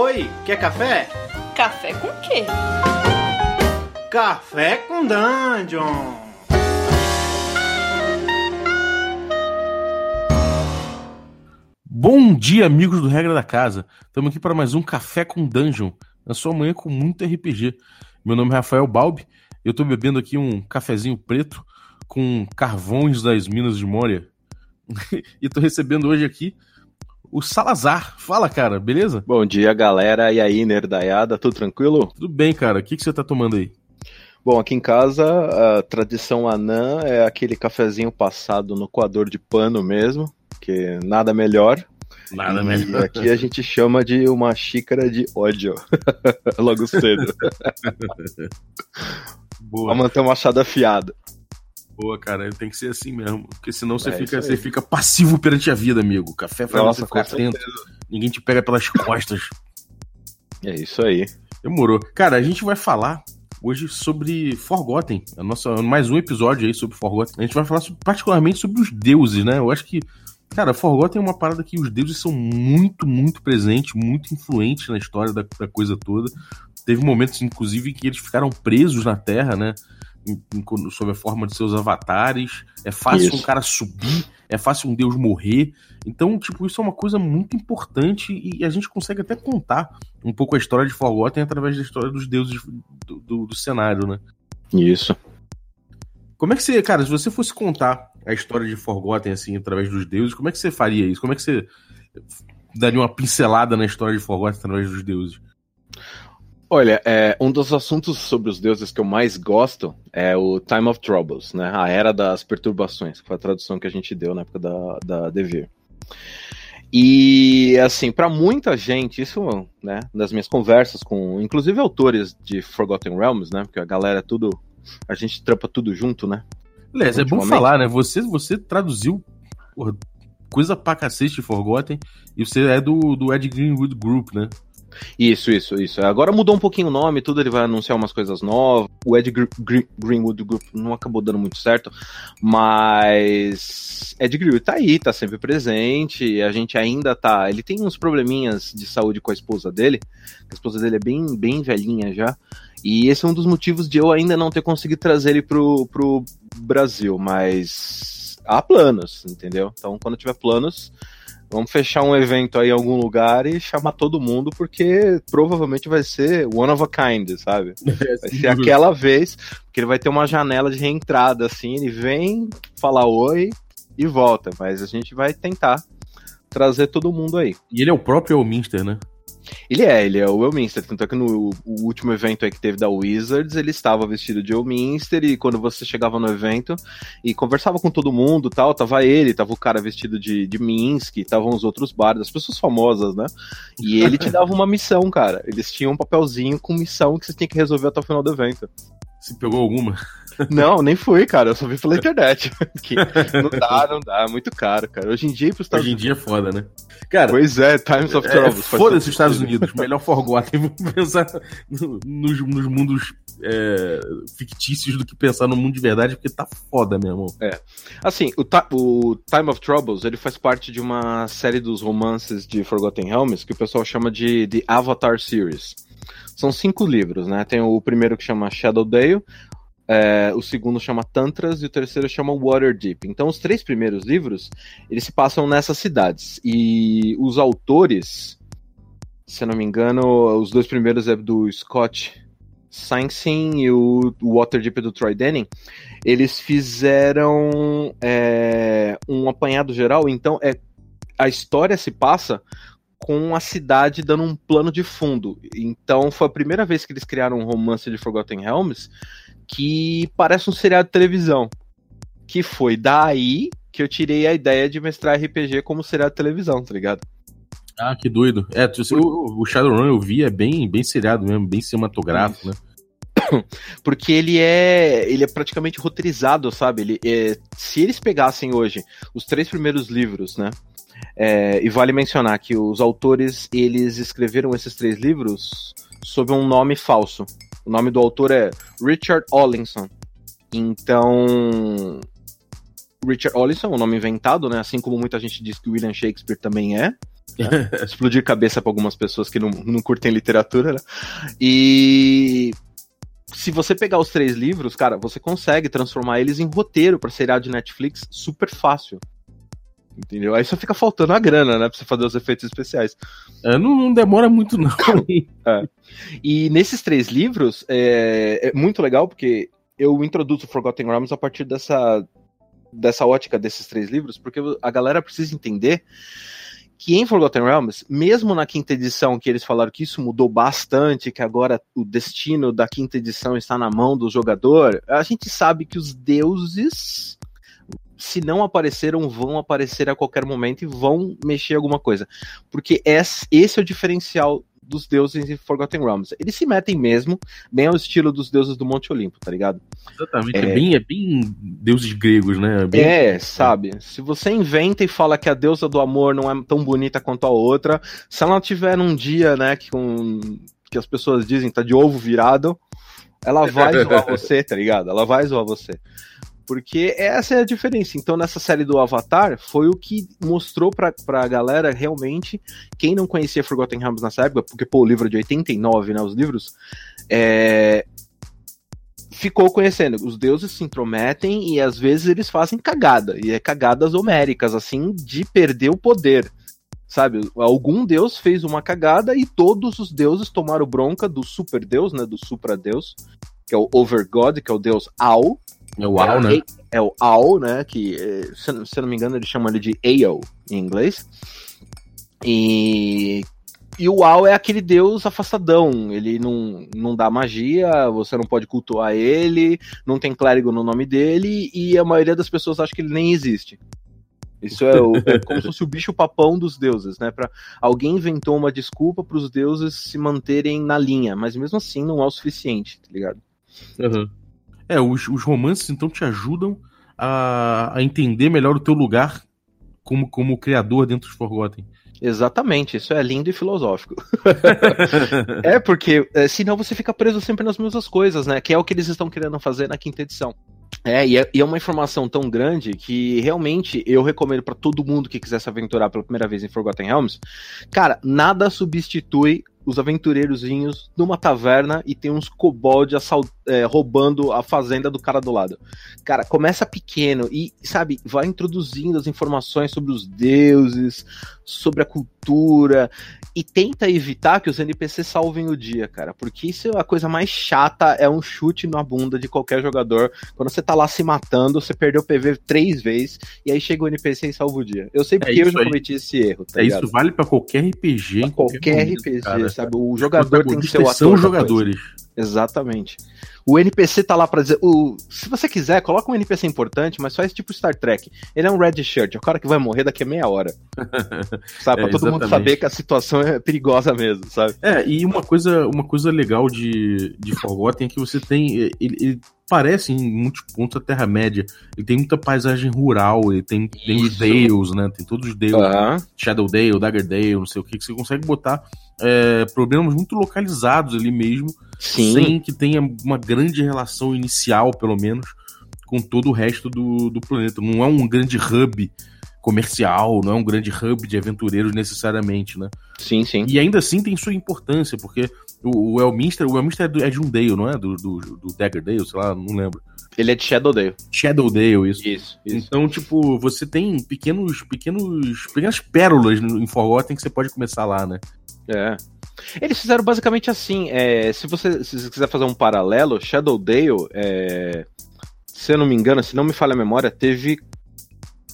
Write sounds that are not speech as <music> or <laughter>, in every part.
Oi, quer café? Café com quê? Café com Dungeon! Bom dia, amigos do Regra da Casa. Estamos aqui para mais um Café com Dungeon, na sua manhã com muito RPG. Meu nome é Rafael Balbi, eu estou bebendo aqui um cafezinho preto com carvões das Minas de Moria. <laughs> e estou recebendo hoje aqui o Salazar. Fala, cara, beleza? Bom dia, galera. E aí, nerdaiada, tudo tranquilo? Tudo bem, cara. O que, que você tá tomando aí? Bom, aqui em casa, a tradição anã é aquele cafezinho passado no coador de pano mesmo, que nada melhor. Nada E melhor. Aqui a gente chama de uma xícara de ódio. <laughs> Logo cedo. <laughs> Boa, Pra manter o machado afiado. Boa, cara. Tem que ser assim mesmo. Porque senão você, É fica, isso aí. você fica passivo perante a vida, amigo. Café faz Nossa, você ficar atento. Ninguém te pega pelas costas. É isso aí. Demorou. Cara, a gente vai falar hoje sobre Forgotten. A nossa, mais um episódio aí sobre Forgotten. A gente vai falar sobre- particularmente sobre os deuses, né? Eu acho que, cara, Forgotten é uma parada que os deuses são muito, muito presentes, muito influentes na história da, da coisa toda. Teve momentos, inclusive, que eles ficaram presos na Terra, né? Em- em- sob a forma de seus avatares. É fácil Isso. um cara subir, é fácil um deus morrer. Então, tipo, isso é uma coisa muito importante e a gente consegue até contar um pouco a história de Forgotten através da história dos deuses do, do- do cenário, né? Isso. Como é que você, cara, se você fosse contar a história de Forgotten, assim, através dos deuses, como é que você faria isso? Como é que você daria uma pincelada na história de Forgotten através dos deuses? Olha, é, um dos assuntos sobre os deuses que eu mais gosto é o Time of Troubles, né? A Era das Perturbações, que foi a tradução que a gente deu na época da, da Devir. E, assim, pra muita gente, isso, né, nas minhas conversas com, inclusive, autores de Forgotten Realms, né? Porque a galera é tudo. A gente trampa tudo junto, né? Aliás, é bom falar, né? Você, você traduziu porra, coisa pra cacete de Forgotten e você é do, do Ed Greenwood Group, né? Isso, isso, isso. Agora mudou um pouquinho o nome, tudo, ele vai anunciar umas coisas novas. O Ed Gr- Gr- Greenwood Group não acabou dando muito certo, mas Ed Greenwood tá aí, tá sempre presente, a gente ainda tá... Ele tem uns probleminhas de saúde com a esposa dele, a esposa dele é bem, bem velhinha já, e esse é um dos motivos de eu ainda não ter conseguido trazer ele pro, pro Brasil, mas há planos, entendeu? Então, quando tiver planos... Vamos fechar um evento aí em algum lugar e chamar todo mundo, porque provavelmente vai ser one of a kind, sabe? <laughs> Vai ser aquela vez, porque ele vai ter uma janela de reentrada, assim, ele vem, fala oi e volta. Mas a gente vai tentar trazer todo mundo aí. E ele é o próprio Elminster, né? Ele é, ele é o Elminster, tanto é que no último evento aí que teve da Wizards, ele estava vestido de Elminster, e quando você chegava no evento e conversava com todo mundo tal, tava ele, tava o cara vestido de, de Minsk, estavam os outros bardos, as pessoas famosas, né? E ele te dava uma missão, cara. Eles tinham um papelzinho com missão que você tinha que resolver até o final do evento. Se pegou alguma? Não, nem fui, cara, eu só vi pela internet. <laughs> Não dá, não dá, é muito caro, cara. Hoje em dia, pros Estados Hoje em dia é foda, né? Cara, Pois é, Times of é, Troubles. faz foda-se os Estados. Unidos. Melhor Forgotten. <laughs> Vamos pensar no- nos, nos mundos é, fictícios do que pensar no mundo de verdade, porque tá foda, meu irmão. Assim, o, o Time of Troubles, ele faz parte de uma série dos romances de Forgotten Realms que o pessoal chama de The Avatar Series. São cinco livros, né? Tem o primeiro que chama Shadowdale, é, o segundo chama Tantras e o terceiro chama Waterdeep. Então, os três primeiros livros, eles se passam nessas cidades. E os autores, se eu não me engano, os dois primeiros é do Scott Sainsin e o Waterdeep é do Troy Denning eles fizeram é, um apanhado geral, então é a história se passa com a cidade dando um plano de fundo. Então foi a primeira vez que eles criaram um romance de Forgotten Realms que parece um seriado de televisão. Que foi daí que eu tirei a ideia de mestrar RPG como seriado de televisão, tá ligado? Ah, que doido. É, o, o Shadowrun eu vi, é bem, bem seriado mesmo, bem cinematográfico, né? <coughs> porque ele é ele é praticamente roteirizado, sabe? Ele é- se eles pegassem hoje os três primeiros livros, né? é, e vale mencionar que os autores eles escreveram esses três livros sob um nome falso. O nome do autor é Richard Ollinson. Então, Richard Ollinson, um nome inventado, né? Assim como muita gente diz que William Shakespeare também é. Né? <laughs> Explodir cabeça pra algumas pessoas que não, não curtem literatura, né? E se você pegar os três livros, cara, você consegue transformar eles em roteiro pra seriado de Netflix super fácil. Entendeu? Aí só fica faltando a grana, né? Pra você fazer os efeitos especiais. É, não, não, demora muito, não. <laughs> é. E nesses três livros, é, é, muito legal, porque eu introduzo Forgotten Realms a partir dessa, dessa ótica desses três livros, porque a galera precisa entender que em Forgotten Realms, mesmo na quinta edição, que eles falaram que isso mudou bastante, que agora o destino da quinta edição está na mão do jogador, a gente sabe que os deuses, se não apareceram, vão aparecer a qualquer momento e vão mexer alguma coisa. Porque esse é o diferencial dos deuses em Forgotten Realms. Eles se metem mesmo, bem ao estilo dos deuses do Monte Olimpo, tá ligado? Exatamente, é, é bem, é bem deuses gregos, né? É bem... É, sabe? Se você inventa e fala que a deusa do amor não é tão bonita quanto a outra, se ela tiver num dia, né, que, com, que as pessoas dizem tá de ovo virado, ela vai <laughs> zoar você, tá ligado? Ela vai zoar você. Porque essa é a diferença. Então, nessa série do Avatar, foi o que mostrou pra, pra galera realmente, quem não conhecia Forgotten Realms nessa época, porque, pô, o livro é de 89, né, os livros, é... ficou conhecendo. Os deuses se intrometem e, às vezes, eles fazem cagada. E é cagadas homéricas, assim, de perder o poder. Sabe, algum deus fez uma cagada e todos os deuses tomaram bronca do super deus, né, do supra deus, que é o Overgod, que é o deus Al, é o Al, né? É o Al, né? Que, eh, se, se não me engano, eles chamam ele de Ao em inglês. E, e o Al é aquele deus afastadão. Ele não, não dá magia, você não pode cultuar ele, não tem clérigo no nome dele, e a maioria das pessoas acha que ele nem existe. Isso é, o, é como se fosse o bicho papão dos deuses, né? Pra, alguém inventou uma desculpa para os deuses se manterem na linha, mas mesmo assim não é o suficiente, tá ligado? Uhum. É, os, os romances então te ajudam a, a entender melhor o teu lugar como, como criador dentro dos Forgotten. Exatamente, isso é lindo e filosófico. <laughs> é porque é, senão você fica preso sempre nas mesmas coisas, né? Que é o que eles estão querendo fazer na quinta edição. É e, é, e é uma informação tão grande que realmente eu recomendo para todo mundo que quiser se aventurar pela primeira vez em Forgotten Realms. Cara, nada substitui os aventureirozinhos numa taverna e tem uns kobold é, roubando a fazenda do cara do lado. Cara, começa pequeno e, sabe, vai introduzindo as informações sobre os deuses, sobre a cultura e tenta evitar que os NPCs salvem o dia, cara, porque isso é a coisa mais chata, é um chute na bunda de qualquer jogador. Quando você tá lá se matando, você perdeu o PV três vezes e aí chega o NPC e salva o dia. Eu sei é porque é eu já cometi esse erro, tá É ligado? isso vale para qualquer RPG, pra qualquer, qualquer momento, RPG, cara. Sabe? O jogador tem que ser o ator. São jogadores. Exatamente. O NPC tá lá para dizer. O, se você quiser, coloca um NPC importante, mas faz tipo Star Trek. Ele é um red shirt, é o cara que vai morrer daqui a meia hora. <laughs> sabe? Pra é, todo exatamente. mundo saber que a situação é perigosa mesmo, sabe? É, e uma coisa, uma coisa legal de, de Forgotten é que você tem. Ele, ele parece em muitos pontos a Terra-média. Ele tem muita paisagem rural, ele tem, tem os Dales, né? Tem todos os Dales. Uhum. Shadow Dale, Dagger Dale, não sei o que, que você consegue botar é, problemas muito localizados ali mesmo, Sim. sem que tenha uma grande relação inicial, pelo menos, com todo o resto do, do planeta. Não é um grande hub comercial, não é um grande hub de aventureiros necessariamente, né? Sim, sim. E ainda assim tem sua importância, porque o, o Elminster, o Elminster é, do, é de um Dale, não é? Do, do, do Dagger Dale, sei lá, não lembro. Ele é de Shadowdale. Shadowdale, isso. Isso, isso. Então, tipo, você tem pequenos, pequenos, pequenas pérolas em Forgotten que você pode começar lá, né? É. Eles fizeram basicamente assim. É, se, você, se você quiser fazer um paralelo, Shadowdale, é, se eu não me engano, se não me falha a memória, teve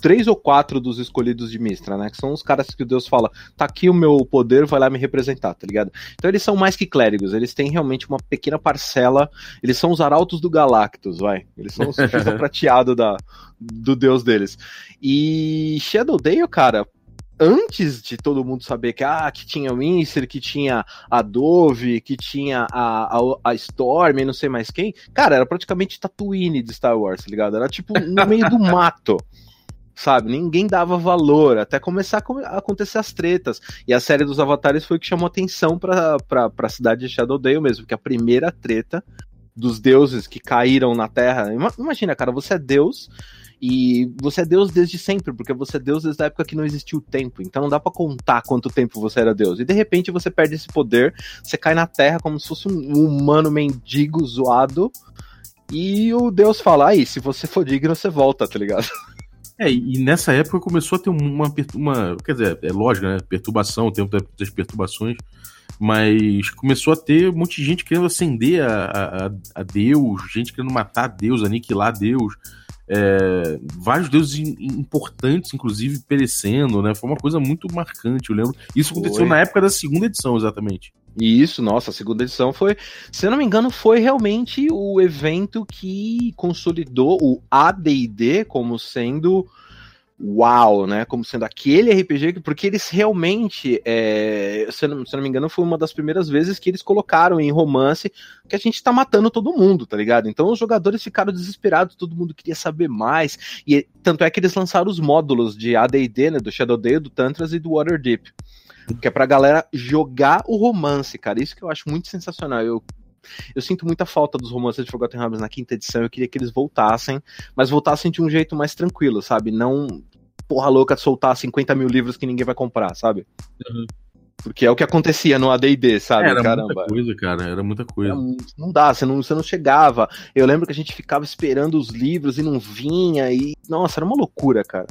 três ou quatro dos escolhidos de Mistra, né? Que são os caras que Deus fala, tá aqui o meu poder, vai lá me representar, tá ligado? Então eles são mais que clérigos, eles têm realmente uma pequena parcela, eles são os arautos do Galactus, vai. Eles são os <laughs> prateado da, do deus deles. E Shadowdale, cara, antes de todo mundo saber que, ah, que tinha o Incer, que tinha a Dove, que tinha a, a, a Storm e não sei mais quem, cara, era praticamente Tatooine de Star Wars, tá ligado? Era tipo no meio do mato. Sabe, ninguém dava valor até começar a acontecer as tretas. E a série dos Avatares foi o que chamou atenção pra, pra cidade de Shadowdale mesmo, que a primeira treta dos deuses que caíram na Terra. Imagina, cara, você é Deus, E você é Deus desde sempre, porque você é Deus desde a época que não existiu tempo. Então não dá para contar quanto tempo você era Deus. E de repente você perde esse poder, você cai na Terra como se fosse um humano mendigo zoado. E o Deus fala: aí, se você for digno, você volta, tá ligado? <laughs> É, e nessa época começou a ter uma, uma quer dizer, é lógico, né? Perturbação, o tempo das perturbações, mas começou a ter um monte de gente querendo acender a, a, a Deus, gente querendo matar Deus, aniquilar Deus. É, vários deuses importantes, inclusive, perecendo, né? Foi uma coisa muito marcante, eu lembro. Isso aconteceu foi. na época da segunda edição, exatamente. E isso, nossa, a segunda edição foi, se eu não me engano, foi realmente o evento que consolidou o AD&D como sendo uau, né? Como sendo aquele RPG, porque eles realmente, é, se, não, se não me engano, foi uma das primeiras vezes que eles colocaram em romance que a gente tá matando todo mundo, tá ligado? Então os jogadores ficaram desesperados, todo mundo queria saber mais, e tanto é que eles lançaram os módulos de AD&D, né? Do Shadow Day, do Tantras e do Waterdeep. Que é pra galera jogar o romance, cara. Isso que eu acho muito sensacional. Eu eu sinto muita falta dos romances de Forgotten Realms na quinta edição. Eu queria que eles voltassem, mas voltassem de um jeito mais tranquilo, sabe? Não porra louca de soltar 50 mil livros que ninguém vai comprar, sabe? Uhum. Porque é o que acontecia no AD&D, sabe? Era Caramba. muita coisa, cara. Era muita coisa. Era, não dá, você não, você não chegava. Eu lembro que a gente ficava esperando os livros e não vinha. E, nossa, era uma loucura, cara.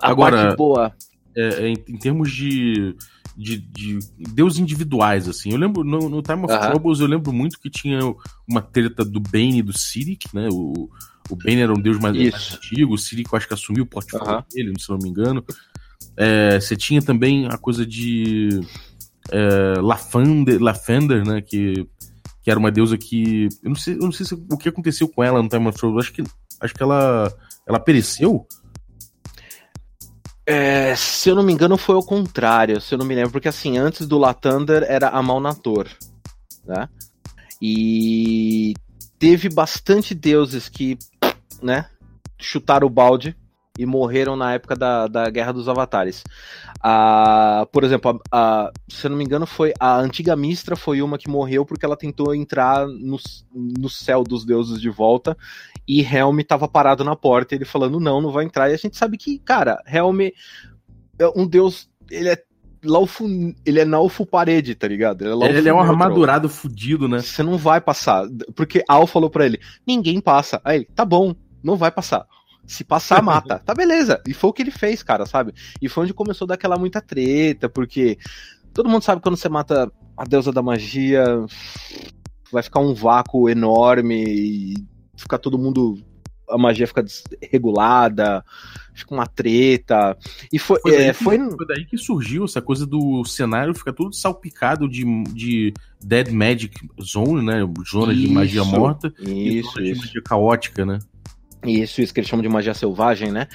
A Agora, boa é, é, em, em, termos de, de, de deus individuais, assim. Eu lembro, no, no Time of Troubles, eu lembro muito que tinha uma treta do Bane e do Cyric, né? O, o Bane era um deus mais, mais antigo, o Cyric eu acho que assumiu o portfólio dele, se não me engano. É, você tinha também a coisa de é, Lafender, Lafender, né? Que, que era uma deusa que. Eu não sei, eu não sei se, o que aconteceu com ela no Time of Troubles. Acho que, acho que ela, ela pereceu. É, se eu não me engano, foi o contrário, se eu não me lembro, porque assim, antes do Latander era a Malnator, né? E teve bastante deuses que, né, chutaram o balde e morreram na época da, da Guerra dos Avatares. Ah, por exemplo, a, a, se eu não me engano, foi a antiga Mistra foi uma que morreu porque ela tentou entrar no, no céu dos deuses de volta e Helm estava parado na porta, ele falando não, não vai entrar. E a gente sabe que, cara, Helm é um deus, ele é Laufo, ele é Naufo parede, tá ligado? Ele é, ele é um armadurado fudido, né? Você não vai passar. Porque Al falou pra ele: ninguém passa. Aí ele, tá bom, não vai passar. Se passar, <laughs> mata. tá beleza. E foi o que ele fez, cara, sabe? E foi onde começou daquela muita treta, porque todo mundo sabe que quando você mata a deusa da magia, vai ficar um vácuo enorme e ficar todo mundo. A magia fica desregulada, fica uma treta. E foi. Foi daí, é, que, foi... foi daí que surgiu essa coisa do cenário ficar todo salpicado de, de Dead Magic Zone, né? Zona de magia morta isso, e de magia caótica, né? Isso, isso que eles chamam de magia selvagem, né?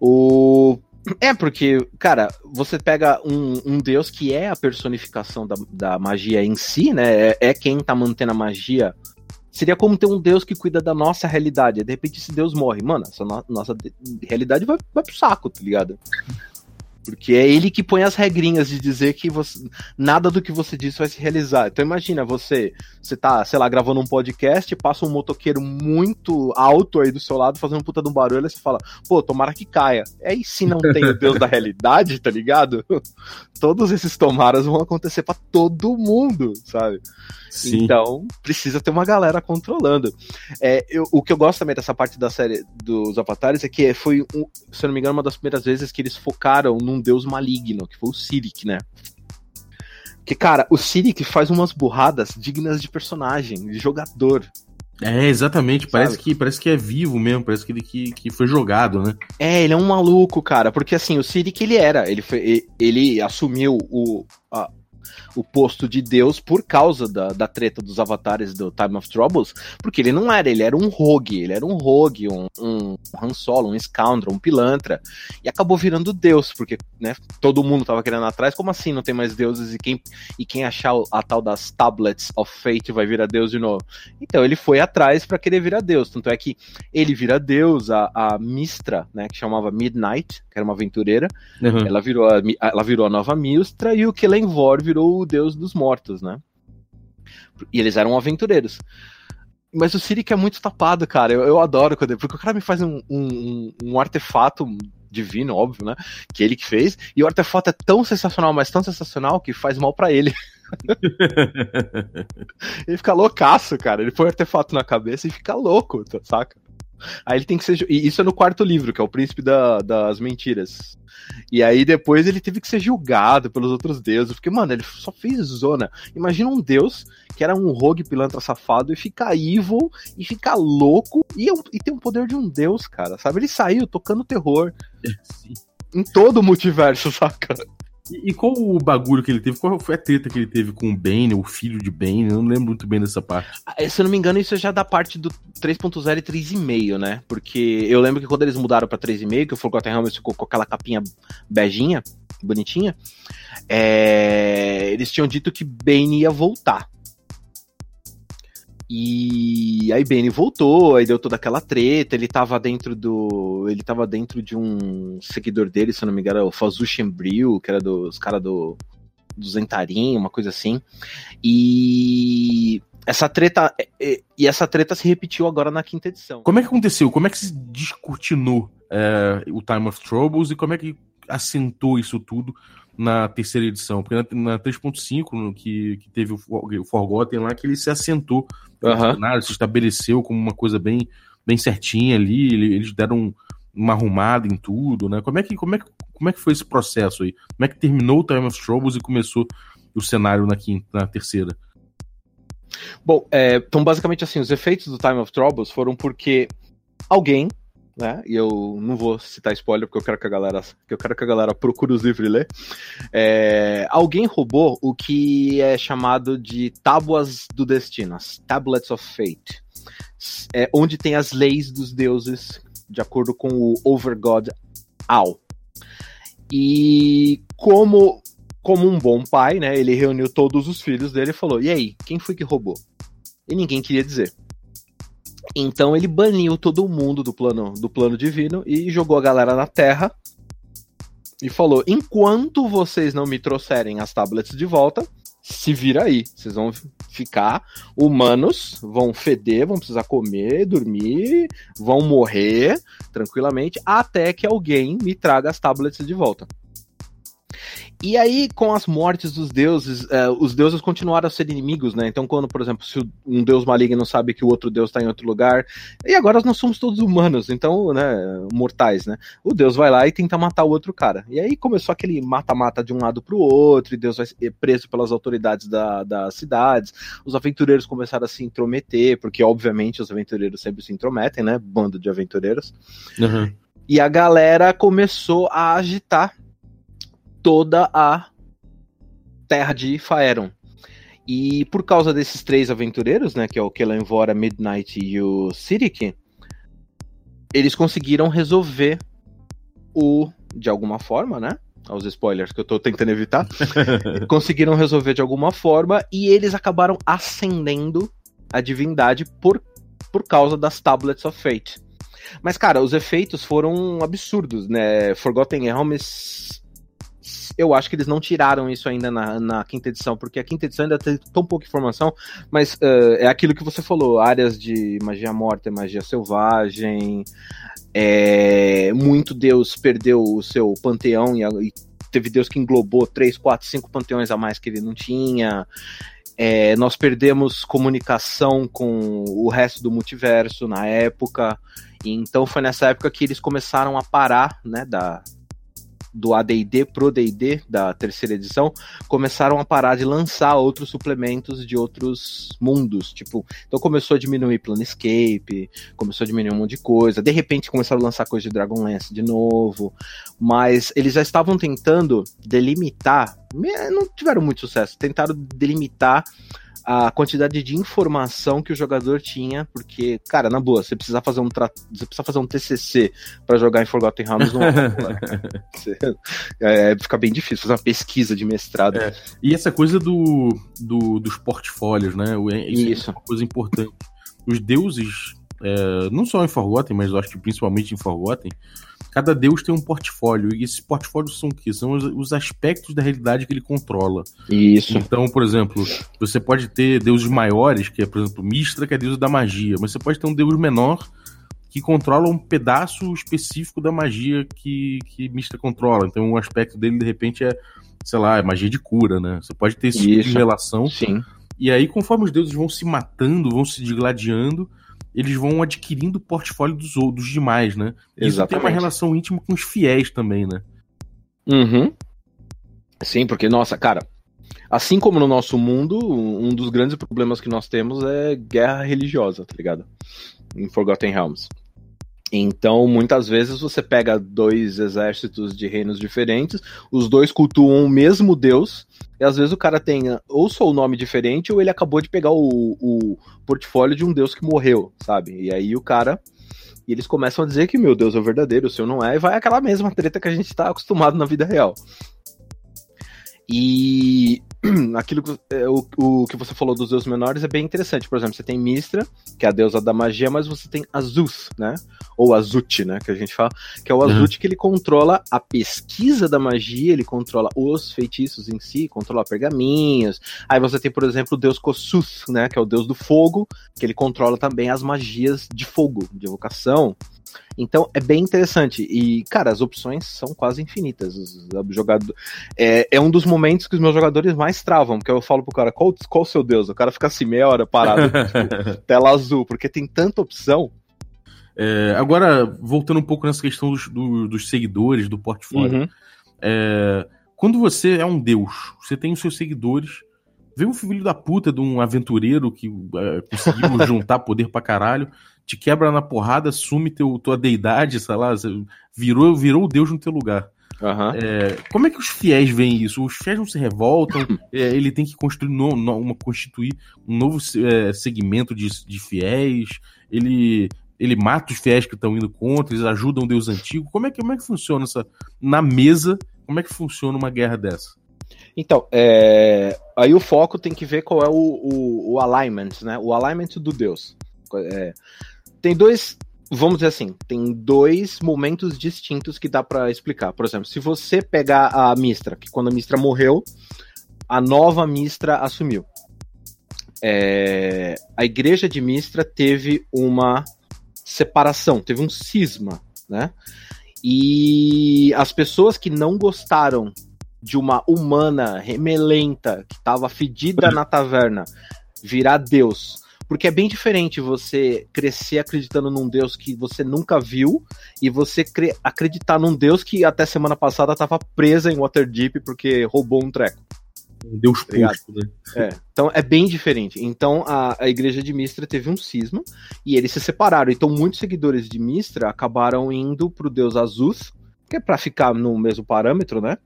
O. É, porque, cara, você pega um, um deus que é a personificação da, da magia em si, né? É, é quem tá mantendo a magia seria como ter um Deus que cuida da nossa realidade. De repente esse Deus morre. Mano, essa no nossa realidade vai, vai pro saco, tá ligado? Porque é ele que põe as regrinhas de dizer que você, nada do que você disse vai se realizar. Então imagina, você, você tá, sei lá, gravando um podcast, passa um motoqueiro muito alto aí do seu lado, fazendo um puta de um barulho, e você fala, pô, tomara que caia. Aí se não tem o Deus da realidade, tá ligado? <laughs> Todos esses tomaras vão acontecer para todo mundo, sabe? Sim. Então, precisa ter uma galera controlando. É, eu, o que eu gosto também dessa parte da série dos Avatares é que foi, um, se eu não me engano, uma das primeiras vezes que eles focaram num deus maligno, que foi o Sirik, né? Que, cara, o Sirik faz umas burradas dignas de personagem, de jogador. É, exatamente. Parece que, parece que é vivo mesmo, parece que ele que, que foi jogado, né? É, ele é um maluco, cara. Porque assim, o Sirik ele era. Ele, foi, ele assumiu o, a, o posto de Deus por causa da, da treta dos avatares do Time of Troubles, porque ele não era, ele era um rogue, ele era um rogue, um, um Han Solo, um scoundrel, um pilantra, e acabou virando Deus, porque né, todo mundo tava querendo atrás, como assim não tem mais deuses e quem, e quem achar a tal das Tablets of Fate vai virar Deus de novo? Então ele foi atrás para querer virar Deus, tanto é que ele vira Deus, a, a Mistra, né, que chamava Midnight, que era uma aventureira, uhum. ela, virou a, ela virou a nova Mistra, e o Kelenvor virou o deus dos mortos, né? E eles eram aventureiros. Mas o Siric é muito tapado, cara. Eu, eu adoro quando. Porque o cara me faz um, um, um artefato divino, óbvio, né? Que ele que fez. E o artefato é tão sensacional, mas tão sensacional que faz mal para ele. <laughs> ele fica loucaço, cara. Ele põe o artefato na cabeça e fica louco, saca? Aí ele tem que ser. E isso é no quarto livro, que é o Príncipe da, das Mentiras. E aí depois ele teve que ser julgado pelos outros deuses. Porque, mano, ele só fez zona. Imagina um deus que era um rogue pilantra safado e fica evil e fica louco e, é e tem o poder de um deus, cara. Sabe? Ele saiu tocando terror. <laughs> Sim. Em todo o multiverso, saca? E, e, qual o bagulho que ele teve? Qual foi a treta que ele teve com o Bane, o filho de Bane? Eu não lembro muito bem dessa parte. Ah, se eu não me engano, isso é já da parte do 3.0 e 3.5, né? Porque eu lembro que quando eles mudaram pra 3.5, que o Forgotten Realms ficou com aquela capinha beijinha, bonitinha, é... eles tinham dito que Bane ia voltar. E aí Bane voltou, aí deu toda aquela treta, ele tava dentro do. Ele tava dentro de um seguidor dele, se eu não me engano, o Fazuchen Bril, que era dos caras do, do Zentarim, uma coisa assim. E essa treta. E essa treta se repetiu agora na quinta edição. Como é que aconteceu? Como é que se descortinou é, o Time of Troubles e como é que assentou isso tudo na terceira edição, porque na, na 3.5, que, que teve o, o Forgotten lá, que ele se assentou uhum. se estabeleceu como uma coisa bem, bem certinha ali, eles deram uma arrumada em tudo, né? Como é que, como é que, como é que foi esse processo aí? Como é que terminou o Time of Troubles e começou o cenário na, quinta, na terceira? Bom, é, então basicamente assim, os efeitos do Time of Troubles foram porque alguém né? E eu não vou citar spoiler porque eu quero que a galera, que eu quero que a galera procure os livros e lê. É, alguém roubou o que é chamado de tábuas do destino, as Tablets of Fate, é, onde tem as leis dos deuses de acordo com o Overgod Al. E como como um bom pai, né, ele reuniu todos os filhos dele e falou: "E aí, quem foi que roubou?" E ninguém queria dizer. Então ele baniu todo mundo do plano, do plano divino e jogou a galera na Terra e falou: enquanto vocês não me trouxerem as tablets de volta, se vira aí. Vocês vão ficar humanos, vão feder, vão precisar comer, dormir, vão morrer tranquilamente, até que alguém me traga as tablets de volta. E aí, com as mortes dos deuses, uh, os deuses continuaram a ser inimigos, né? Então, quando, por exemplo, se um deus maligno sabe que o outro deus está em outro lugar, e agora nós somos todos humanos, então, né, mortais, né? O deus vai lá e tenta matar o outro cara. E aí começou aquele mata-mata de um lado pro outro, e Deus vai ser preso pelas autoridades da, das cidades. Os aventureiros começaram a se intrometer, porque, obviamente, os aventureiros sempre se intrometem, né? Bando de aventureiros. Uhum. E a galera começou a agitar toda a terra de Faeron. E por causa desses três aventureiros, né, que é o Kelenvora, Midnight e o Sirik, eles conseguiram resolver o de alguma forma, né? Aos spoilers que eu tô tentando evitar. <laughs> conseguiram resolver de alguma forma e eles acabaram ascendendo a divindade por, por causa das Tablets of Fate. Mas, cara, os efeitos foram absurdos, né? Forgotten Realms eu acho que eles não tiraram isso ainda na, na quinta edição, porque a quinta edição ainda tem tão pouca informação, mas uh, é aquilo que você falou, áreas de magia morta, magia selvagem, é, muito Deus perdeu o seu panteão e, e teve Deus que englobou três, quatro, cinco panteões a mais que ele não tinha. É, nós perdemos comunicação com o resto do multiverso na época. então foi nessa época que eles começaram a parar, né, da, do AD&D pro D&D da terceira edição começaram a parar de lançar outros suplementos de outros mundos, tipo, então começou a diminuir Planescape, começou a diminuir um monte de coisa, de repente começaram a lançar coisa de Dragonlance de novo, mas eles já estavam tentando delimitar, não tiveram muito sucesso, tentaram delimitar a quantidade de informação que o jogador tinha, porque, cara, na boa, você precisa fazer um tra... você precisa fazer um TCC para jogar em Forgotten Realms não <laughs> é, é, fica bem difícil fazer uma pesquisa de mestrado. É. E essa coisa do, do dos portfólios, né? Isso, Isso. é uma coisa importante. Os deuses, é, não só em Forgotten, mas eu acho que principalmente em Forgotten, cada deus tem um portfólio. E esse portfólio são o quê? São os, os aspectos da realidade que ele controla. Isso. Então, por exemplo, você pode ter deuses maiores, que é, por exemplo, Mistra, que é deus da magia, mas você pode ter um deus menor que controla um pedaço específico da magia que, que Mistra controla. Então, um aspecto dele, de repente, é, sei lá, é magia de cura, né? Você pode ter esse tipo de Isso. relação. Sim. E aí, conforme os deuses vão se matando, vão se digladiando, eles vão adquirindo o portfólio dos outros demais, né? Isso tem uma Exatamente. relação íntima com os fiéis também, né? Uhum. Sim, porque, nossa, cara, assim como no nosso mundo, um dos grandes problemas que nós temos é guerra religiosa, tá ligado? Em Forgotten Realms. Então, muitas vezes você pega dois exércitos de reinos diferentes, os dois cultuam o mesmo deus, e às vezes o cara tem ou só o nome diferente, ou ele acabou de pegar o, o portfólio de um deus que morreu, sabe? E aí o cara. E eles começam a dizer que meu Deus é o verdadeiro, o seu não é, e vai aquela mesma treta que a gente tá acostumado na vida real. E <clears throat> aquilo que, é, o, o que você falou dos deuses menores é bem interessante. Por exemplo, você tem Mistra, que é a deusa da magia, mas você tem Azuth, né? Ou Azut, né? Que a gente fala, que é o Uhum. Azut que ele controla a pesquisa da magia, ele controla os feitiços em si, controla pergaminhos. Aí você tem, por exemplo, o deus Kossuth, né? Que é o deus do fogo, que ele controla também as magias de fogo, de evocação. Então é bem interessante. E, cara, as opções são quase infinitas. Jogador... é, é um dos momentos que os meus jogadores mais travam, porque eu falo pro cara, qual, qual o seu deus? O cara fica assim, meia hora parado, <laughs> tipo, tela azul, porque tem tanta opção. É, agora, voltando um pouco nessa questão dos, do- dos seguidores, do portfólio. Uhum. É, quando você é um deus, você tem os seus seguidores. Vem um filho da puta de um aventureiro que é, conseguiu <laughs> juntar poder pra caralho, te quebra na porrada, assume teu, tua deidade, sei lá, virou, virou o deus no teu lugar. Aham. É, como é que os fiéis veem isso? Os fiéis não se revoltam, <laughs> é, ele tem que construir no- no- uma, constituir um novo é, segmento de, de fiéis, ele, ele mata os fiéis que estão indo contra, eles ajudam o Deus antigo. Como é que, como é que funciona essa. Na mesa, como é que funciona uma guerra dessa? Então, é, aí o foco tem que ver qual é o, o, o alignment, né? O alignment do Deus. É, tem dois, vamos dizer assim, tem dois momentos distintos que dá pra explicar. Por exemplo, se você pegar a Mistra, que quando a Mistra morreu, a nova Mistra assumiu. É, a igreja de Mistra teve uma separação, teve um cisma, né? E as pessoas que não gostaram de uma humana remelenta que tava fedida na taverna virar Deus. Porque é bem diferente você crescer acreditando num Deus que você nunca viu e você cre- acreditar num Deus que até semana passada tava presa em Waterdeep porque roubou um treco. Um Deus posto, né? É, então é bem diferente. Então a, a igreja de Mistra teve um cisma e eles se separaram. Então muitos seguidores de Mistra acabaram indo pro deus Azuth, que é pra ficar no mesmo parâmetro, né?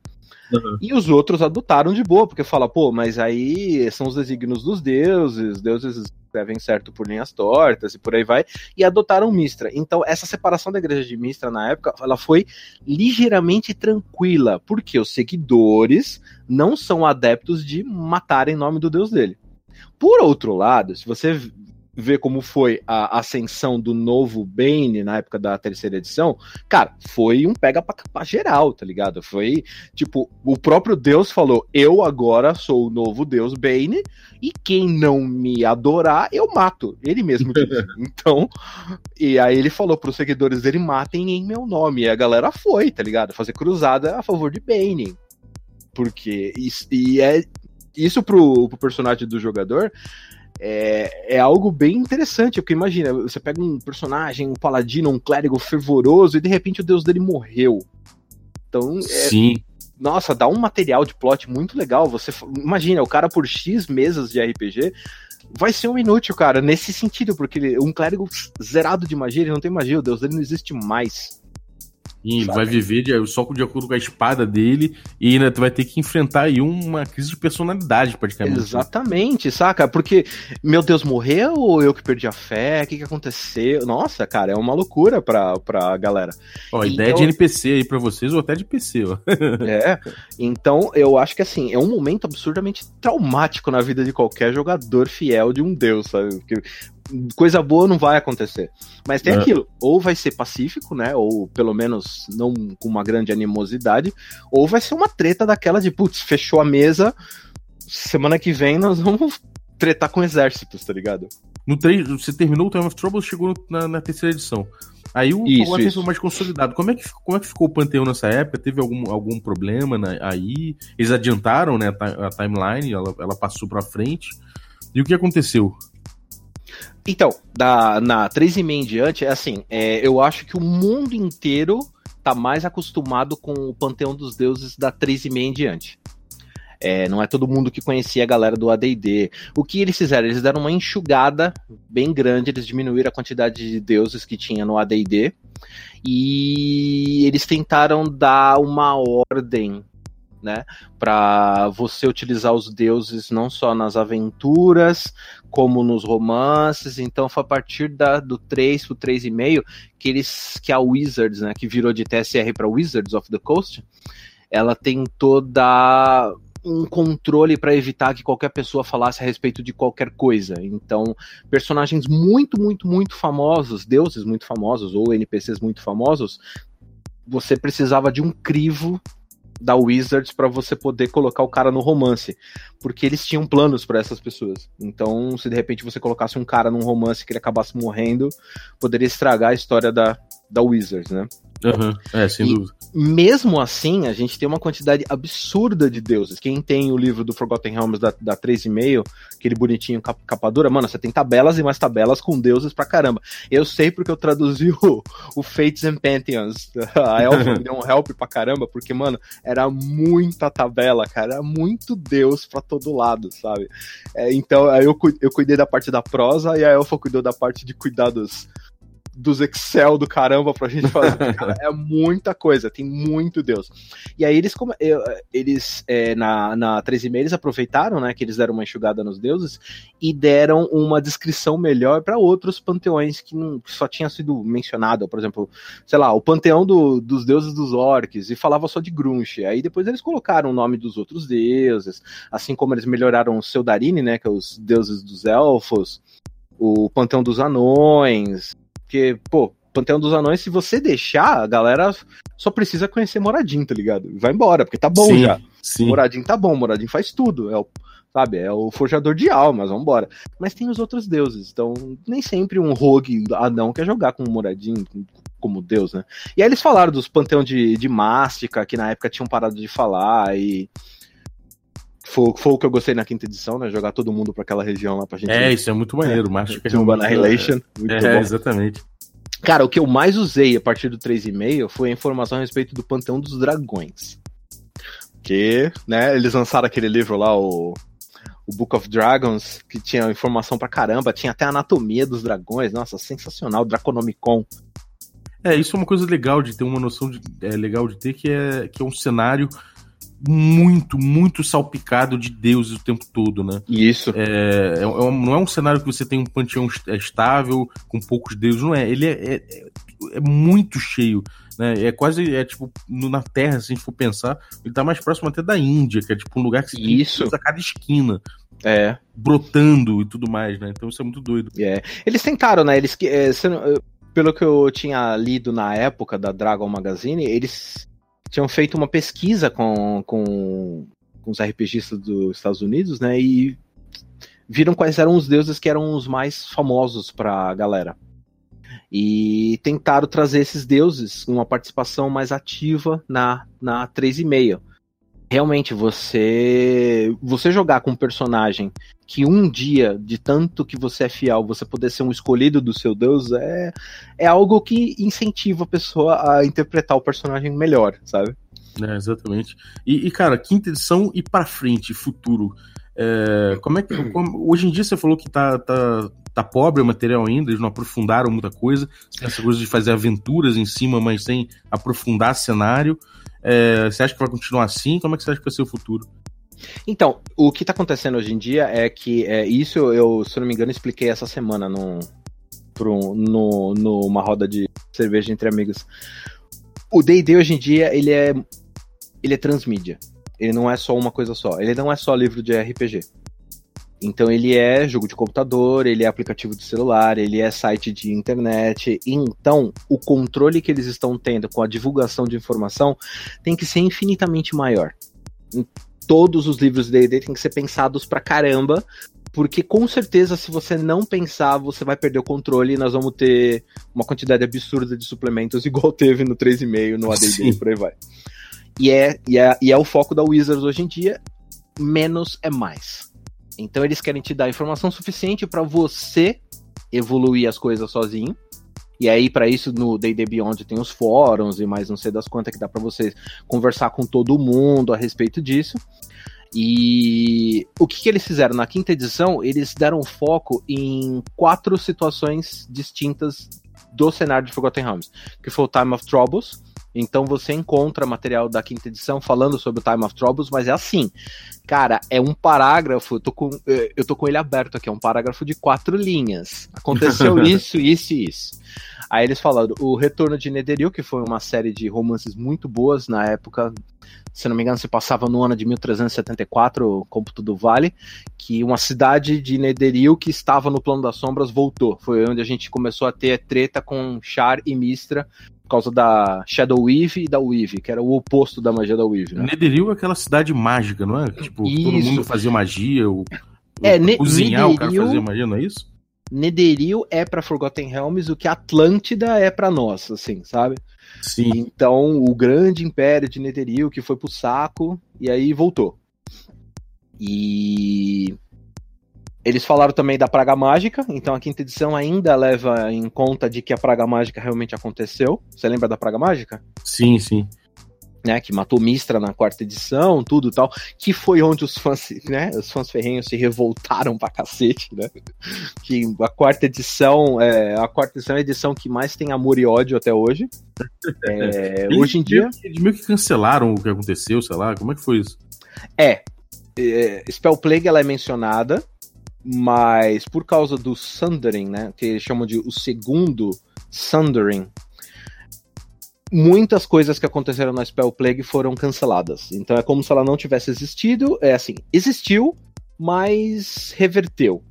Uhum. E os outros adotaram de boa, porque fala, pô, mas aí são os desígnios dos deuses, deuses escrevem certo por linhas tortas e por aí vai, e adotaram Mistra. Então, essa separação da igreja de Mistra na época, ela foi ligeiramente tranquila, porque os seguidores não são adeptos de matar em nome do deus dele. Por outro lado, se você vê como foi a ascensão do novo Bane na época da terceira edição, cara, foi um pega pra, pra geral, tá ligado? Foi tipo, o próprio Deus falou: Eu agora sou o novo Deus Bane, e quem não me adorar, eu mato. Ele mesmo disse. <laughs> então, e aí ele falou pros seguidores dele: matem em meu nome. E a galera foi, tá ligado? Fazer cruzada a favor de Bane. Porque isso, e é isso pro, pro personagem do jogador é, é algo bem interessante, porque imagina, você pega um personagem, um paladino, um clérigo fervoroso, e de repente o deus dele morreu. Então, é, Sim. nossa, dá um material de plot muito legal. Você imagina, o cara por X mesas de RPG vai ser um inútil, cara, nesse sentido, porque ele, um clérigo zerado de magia, ele não tem magia, o deus dele não existe mais. E ele Sabe? vai viver de, só de acordo com a espada dele e ainda tu vai ter que enfrentar aí uma crise de personalidade, praticamente. Exatamente, saca? Porque, meu Deus, morreu ou eu que perdi a fé? O que, que aconteceu? Nossa, cara, é uma loucura pra, pra galera. Ó, Então- ideia de NPC aí pra vocês ou até de PC, ó. <laughs> É, então eu acho que assim, é um momento absurdamente traumático na vida de qualquer jogador fiel de um deus, sabe? Porque coisa boa não vai acontecer. Mas tem É. aquilo, ou vai ser pacífico, né? Ou pelo menos não com uma grande animosidade, ou vai ser uma treta daquela de, putz, fechou a mesa, semana que vem nós vamos tretar com exércitos, tá ligado? No 3, você terminou o Time of Trouble, chegou na, na terceira edição. Aí o Isso, foi mais consolidado. Como é, que, como é que ficou o Panteão nessa época? Teve algum, algum problema na- aí? Eles adiantaram né, a, a timeline, ela, ela passou pra frente. E o que aconteceu? Então, da, na 3,5 em diante, é assim, é, eu acho que o mundo inteiro tá mais acostumado com o Panteão dos Deuses da 3,5 em diante. É, não é todo mundo que conhecia a galera do AD&D. O que eles fizeram? Eles deram uma enxugada bem grande, eles diminuíram a quantidade de deuses que tinha no AD&D e eles tentaram dar uma ordem, né, para você utilizar os deuses não só nas aventuras, como nos romances. Então foi a partir da, do 3 pro 3,5 que eles que a Wizards, né, que virou de TSR para Wizards of the Coast, ela tentou dar um controle para evitar que qualquer pessoa falasse a respeito de qualquer coisa. Então, personagens muito, muito, muito famosos, deuses muito famosos ou NPCs muito famosos, você precisava de um crivo da Wizards para você poder colocar o cara no romance, porque eles tinham planos para essas pessoas. Então, se de repente você colocasse um cara num romance que ele acabasse morrendo, poderia estragar a história da, da Wizards, né? Aham, É, sem E- dúvida. Mesmo assim, a gente tem uma quantidade absurda de deuses. Quem tem o livro do Forgotten Realms da, da 3,5, aquele bonitinho cap- capa dura, mano, você tem tabelas e mais tabelas com deuses pra caramba. Eu sei porque eu traduzi o, o Fates and Pantheons. <laughs> A Elfa me deu um help pra caramba, porque, mano, era muita tabela, cara. Era muito deus pra todo lado, sabe? É, então, aí eu, eu cuidei da parte da prosa e a Elfa cuidou da parte de cuidar dos, dos Excel do caramba pra gente fazer. <laughs> Cara, é muita coisa, tem muito Deus. E aí eles, eles é, na, na 3,5 eles aproveitaram, né, que eles deram uma enxugada nos deuses e deram uma descrição melhor para outros panteões que, não, que só tinha sido mencionado. Por exemplo, sei lá, o panteão do- dos deuses dos orcs e falava só de Grunch. Aí depois eles colocaram o nome dos outros deuses, assim como eles melhoraram o Seudarini, né, que é os deuses dos elfos, o panteão dos anões, porque, pô, Panteão dos Anões, se você deixar, a galera só precisa conhecer Moradin, tá ligado? Vai embora, porque tá bom sim, já. Sim. Moradin tá bom, Moradin faz tudo. É o, sabe, é o forjador de almas, vambora. Mas tem os outros deuses, então nem sempre um rogue anão quer jogar com o Moradin como deus, né? E aí eles falaram dos panteão de, de Mástica, que na época tinham parado de falar, e foi, foi o que eu gostei na quinta edição, né? Jogar todo mundo pra aquela região lá pra gente. É, isso é muito maneiro. Macho que Annihilation. Muito É, bom. exatamente. Cara, o que eu mais usei a partir do 3,5 foi a informação a respeito do Panteão dos Dragões. Que, né, eles lançaram aquele livro lá, o, o Book of Dragons, que tinha informação pra caramba, tinha até a anatomia dos dragões, nossa, sensacional, Draconomicon. É, isso é uma coisa legal de ter uma noção de, é, legal de ter, que é, que é um cenário muito, muito salpicado de deuses o tempo todo, né? Isso. É, é um- não é um cenário que você tem um panteão est- estável, com poucos deuses, não é. Ele é, é, é muito cheio, né? É quase, é tipo, no- na Terra, se a gente for pensar, ele tá mais próximo até da Índia, que é tipo um lugar que você tem Isso. deuses a cada esquina, É. brotando e tudo mais, né? Então isso é muito doido. É. Eles tentaram, né? Eles, é, se pelo que eu tinha lido na época da Dragon Magazine, eles tinham feito uma pesquisa com, com, com os RPGistas dos Estados Unidos, né? E viram quais eram os deuses que eram os mais famosos pra galera. E tentaram trazer esses deuses uma participação mais ativa na, na 3,5. Realmente, você você jogar com um personagem que um dia, de tanto que você é fiel, você poder ser um escolhido do seu Deus, é, é algo que incentiva a pessoa a interpretar o personagem melhor, sabe? É, exatamente. E, e, cara, quinta edição e pra frente, futuro. É, como é que. <clears throat> como- hoje em dia você falou que tá, tá, tá pobre o material ainda, eles não aprofundaram muita coisa. Essa coisa de fazer aventuras em cima, mas sem aprofundar cenário. É, você acha que vai continuar assim? Como é que você acha que vai ser o futuro? Então, o que tá acontecendo hoje em dia é que é, isso eu, se eu não me engano, expliquei essa semana num, pro, no, numa roda de cerveja entre amigos. O D&D hoje em dia, ele é ele é transmídia. Ele não é só uma coisa só. Ele não é só livro de RPG. Então ele é jogo de computador, ele é aplicativo de celular, ele é site de internet. Então o controle que eles estão tendo com a divulgação de informação tem que ser infinitamente maior. Todos os livros de D&D têm que ser pensados pra caramba, porque com certeza se você não pensar, você vai perder o controle e nós vamos ter uma quantidade absurda de suplementos <laughs> igual teve no 3,5, no AD&D e por aí vai. E é, e, é, e é o foco da Wizards hoje em dia, menos é mais. Então eles querem te dar informação suficiente para você evoluir as coisas sozinho. E aí, para isso, no D&D Beyond tem os fóruns e mais não sei das quantas que dá para você conversar com todo mundo a respeito disso. E o que, que, eles fizeram? Na quinta edição, eles deram foco em quatro situações distintas do cenário de Forgotten Realms, que foi o Time of Troubles, então você encontra material da quinta edição falando sobre o Time of Troubles, mas é assim. Cara, é um parágrafo, eu tô com, eh, eu tô com ele aberto aqui, é um parágrafo de quatro linhas. Aconteceu <laughs> isso, isso e isso. Aí eles falaram o Retorno de Netheril, que foi uma série de romances muito boas na época, se não me engano, se passava no ano de 1374, Cômputo do Vale, que uma cidade de Netheril que estava no plano das sombras voltou. Foi onde a gente começou a ter treta com Char e Mistra por causa da Shadow Weave e da Weave, que era o oposto da magia da Weave, né? Netheril é aquela cidade mágica, não é? Tipo, Isso. todo mundo fazia magia, o, É, o- cozinhar, o cara fazia magia, não é isso? Netheril é pra Forgotten Realms o que Atlântida é pra nós, assim, sabe? Sim. Então, o grande império de Netheril que foi pro saco e aí voltou. E eles falaram também da praga mágica, então a quinta edição ainda leva em conta de que a praga mágica realmente aconteceu. Você lembra da praga mágica? Sim, sim. Né, que matou Mistra na quarta edição, tudo e tal, que foi onde os fãs, né, os fãs ferrenhos se revoltaram pra cacete, né? <laughs> Que a quarta edição, é, a quarta edição é a edição que mais tem amor e ódio até hoje. <laughs> É, Eles hoje em dia, meio que- Eles meio que cancelaram o que aconteceu, sei lá. Como é que foi isso? É, é, Spell Plague ela é mencionada, mas por causa do Sundering, né, que eles chamam de o segundo Sundering, muitas coisas que aconteceram na Spell Plague foram canceladas. Então é como se ela não tivesse existido, é assim, existiu, mas reverteu.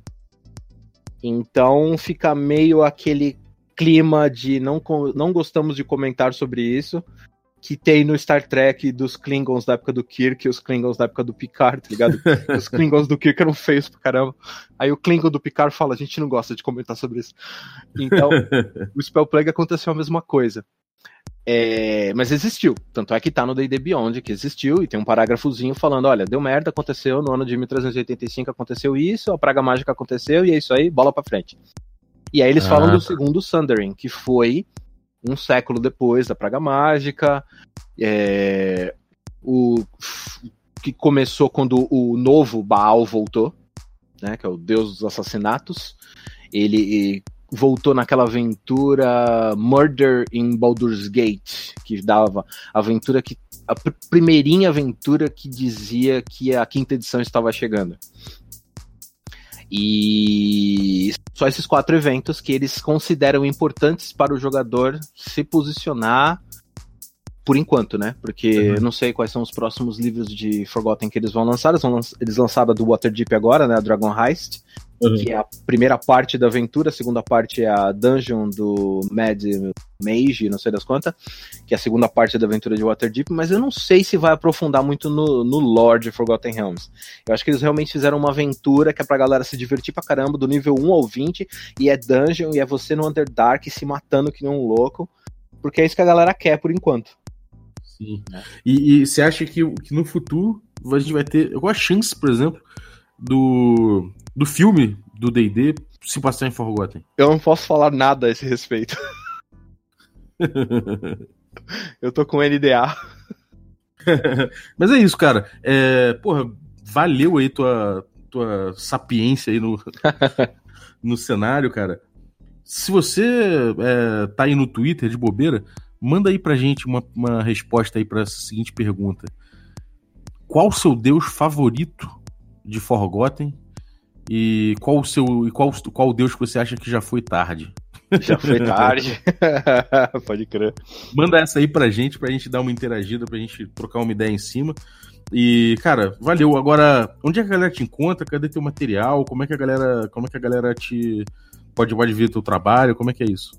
Então fica meio aquele clima de não, não gostamos de comentar sobre isso, que tem no Star Trek dos Klingons da época do Kirk e os Klingons da época do Picard, tá ligado? <laughs> os Klingons do Kirk eram feios pra caramba. Aí o Klingon do Picard fala: a gente não gosta de comentar sobre isso. Então, <laughs> o Spell Plague aconteceu a mesma coisa. É, mas existiu. Tanto é que tá no D&D Beyond que existiu e tem um parágrafozinho falando: olha, deu merda, aconteceu no ano de 1385, aconteceu isso, a praga mágica aconteceu e é isso aí, bola pra frente. E aí eles Ah, falam do tá. segundo Sundering, que foi um século depois da praga mágica, é, o que começou quando o novo Baal voltou, né, que é o deus dos assassinatos. Ele voltou naquela aventura Murder in Baldur's Gate, que dava aventura que a pr- primeirinha aventura que dizia que a quinta edição estava chegando. E só esses quatro eventos que eles consideram importantes para o jogador se posicionar por enquanto, né? Porque Uhum. eu não sei quais são os próximos livros de Forgotten que eles vão lançar. Eles, vão lanç- eles lançaram a do Waterdeep agora, né? A Dragon Heist, que é a primeira parte da aventura, a segunda parte é a dungeon do Mad Mage, não sei das quantas, que é a segunda parte da aventura de Waterdeep, mas eu não sei se vai aprofundar muito no, no lore de Forgotten Realms. Eu acho que eles realmente fizeram uma aventura que é pra galera se divertir pra caramba, do nível 1 ao 20, e é dungeon, e é você no Underdark se matando que nem um louco, porque é isso que a galera quer por enquanto. Sim. E, e você acha que, que no futuro a gente vai ter. Qual a chance, por exemplo, do, do filme do DD se passar em Forgotten? Eu não posso falar nada a esse respeito. <laughs> <laughs> Eu tô com NDA. Mas é isso, cara. É, porra, valeu aí tua, tua sapiência aí no, <laughs> no cenário, cara. Se você é, tá aí no Twitter de bobeira, manda aí pra gente uma, uma resposta aí pra seguinte pergunta. Qual o seu deus favorito de Forgotten? E qual o seu e qual, qual deus que você acha que já foi tarde? Já foi tarde. <laughs> Pode crer. Manda essa aí pra gente, pra gente dar uma interagida, pra gente trocar uma ideia em cima. E, cara, valeu. Agora, onde é que a galera te encontra? Cadê teu material? Como é que a galera, como é que a galera te pode, pode ver teu trabalho? Como é que é isso?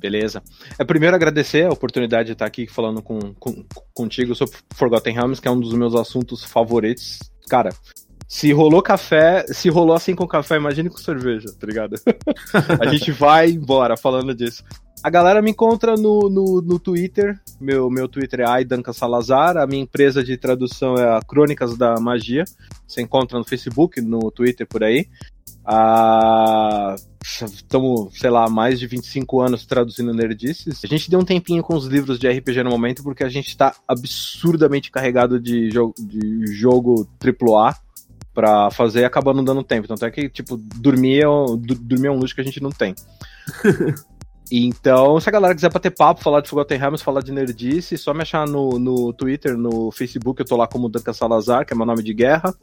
Beleza. É primeiro agradecer a oportunidade de estar aqui falando com, com, contigo sobre Forgotten Realms, que é um dos meus assuntos favoritos. Cara, se rolou café, se rolou assim com café, imagine com cerveja, tá ligado? <laughs> a gente vai embora falando disso. A galera me encontra no, no, no Twitter. Meu, meu Twitter é Aidanca Salazar. A minha empresa de tradução é a Crônicas da Magia. Você encontra no Facebook, no Twitter por aí. Estamos, ah, sei lá, mais de 25 anos traduzindo Nerdices. A gente deu um tempinho com os livros de RPG no momento porque a gente está absurdamente carregado de, jo de jogo AAA para fazer acaba não dando tempo. Tanto é que, tipo, dormir é, dormir é um luxo que a gente não tem. <laughs> Então, se a galera quiser bater papo, falar de Forgotten Realms, falar de nerdice, só me achar no, no Twitter, no Facebook, eu tô lá como Duncan Salazar, que é meu nome de guerra.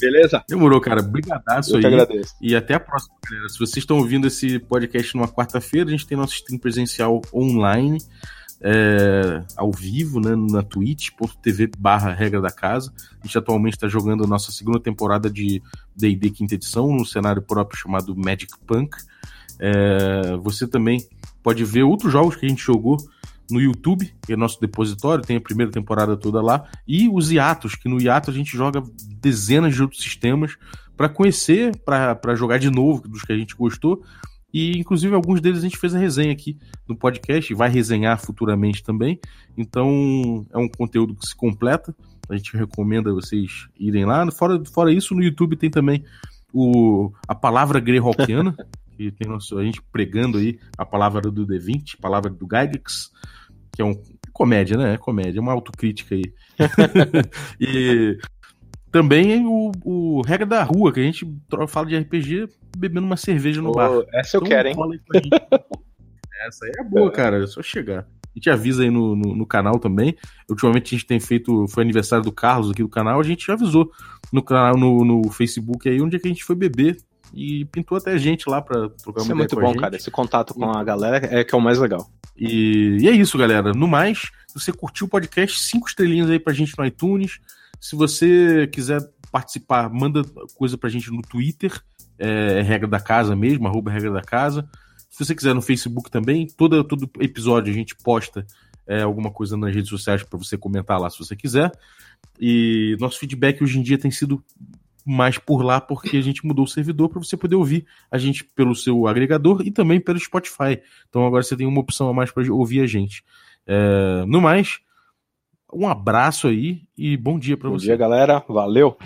Beleza? Demorou, cara. Brigadaço eu aí. agradeço. E até a próxima, galera. Se vocês estão ouvindo esse podcast numa quarta-feira, a gente tem nosso stream presencial online, é, ao vivo, né, na twitch.tv barra regra da casa. A gente atualmente está jogando a nossa segunda temporada de D&D quinta edição, no cenário próprio chamado Magic Punk. É, você também pode ver outros jogos que a gente jogou no YouTube, que é nosso depositório, tem a primeira temporada toda lá, e os hiatos, que no hiato a gente joga dezenas de outros sistemas para conhecer, para jogar de novo dos que a gente gostou. E inclusive alguns deles a gente fez a resenha aqui no podcast, vai resenhar futuramente também. Então é um conteúdo que se completa. A gente recomenda vocês irem lá. Fora, fora isso, no YouTube tem também o, a palavra greyhawkiana, <laughs> que tem nosso, a gente pregando aí a palavra do D20, a palavra do Gygax, que é um comédia, né? É comédia, é uma autocrítica aí. <laughs> e também o, o Regra da Rua, que a gente fala de RPG bebendo uma cerveja no oh, bar. Essa eu então, quero, hein? <laughs> essa aí é boa, cara. É só chegar. A gente avisa aí no, no, no, canal também. Ultimamente a gente tem feito. Foi aniversário do Carlos aqui do canal. A gente já avisou no canal, no, no Facebook aí, onde é que a gente foi beber e pintou até gente lá pra trocar uma Isso é muito bom, cara. Esse contato com a galera é que é o mais legal. E, e, é isso, galera. No mais, se você curtiu o podcast, cinco estrelinhas aí pra gente no iTunes. Se você quiser participar, manda coisa pra gente no Twitter. É, é regra da casa mesmo, arroba regra da casa. Se você quiser no Facebook também, todo, todo episódio a gente posta é, alguma coisa nas redes sociais para você comentar lá se você quiser. E nosso feedback hoje em dia tem sido mais por lá porque a gente mudou o servidor para você poder ouvir a gente pelo seu agregador e também pelo Spotify. Então agora você tem uma opção a mais para ouvir a gente. É, no mais, um abraço aí e bom dia para você. Bom dia, galera. Valeu.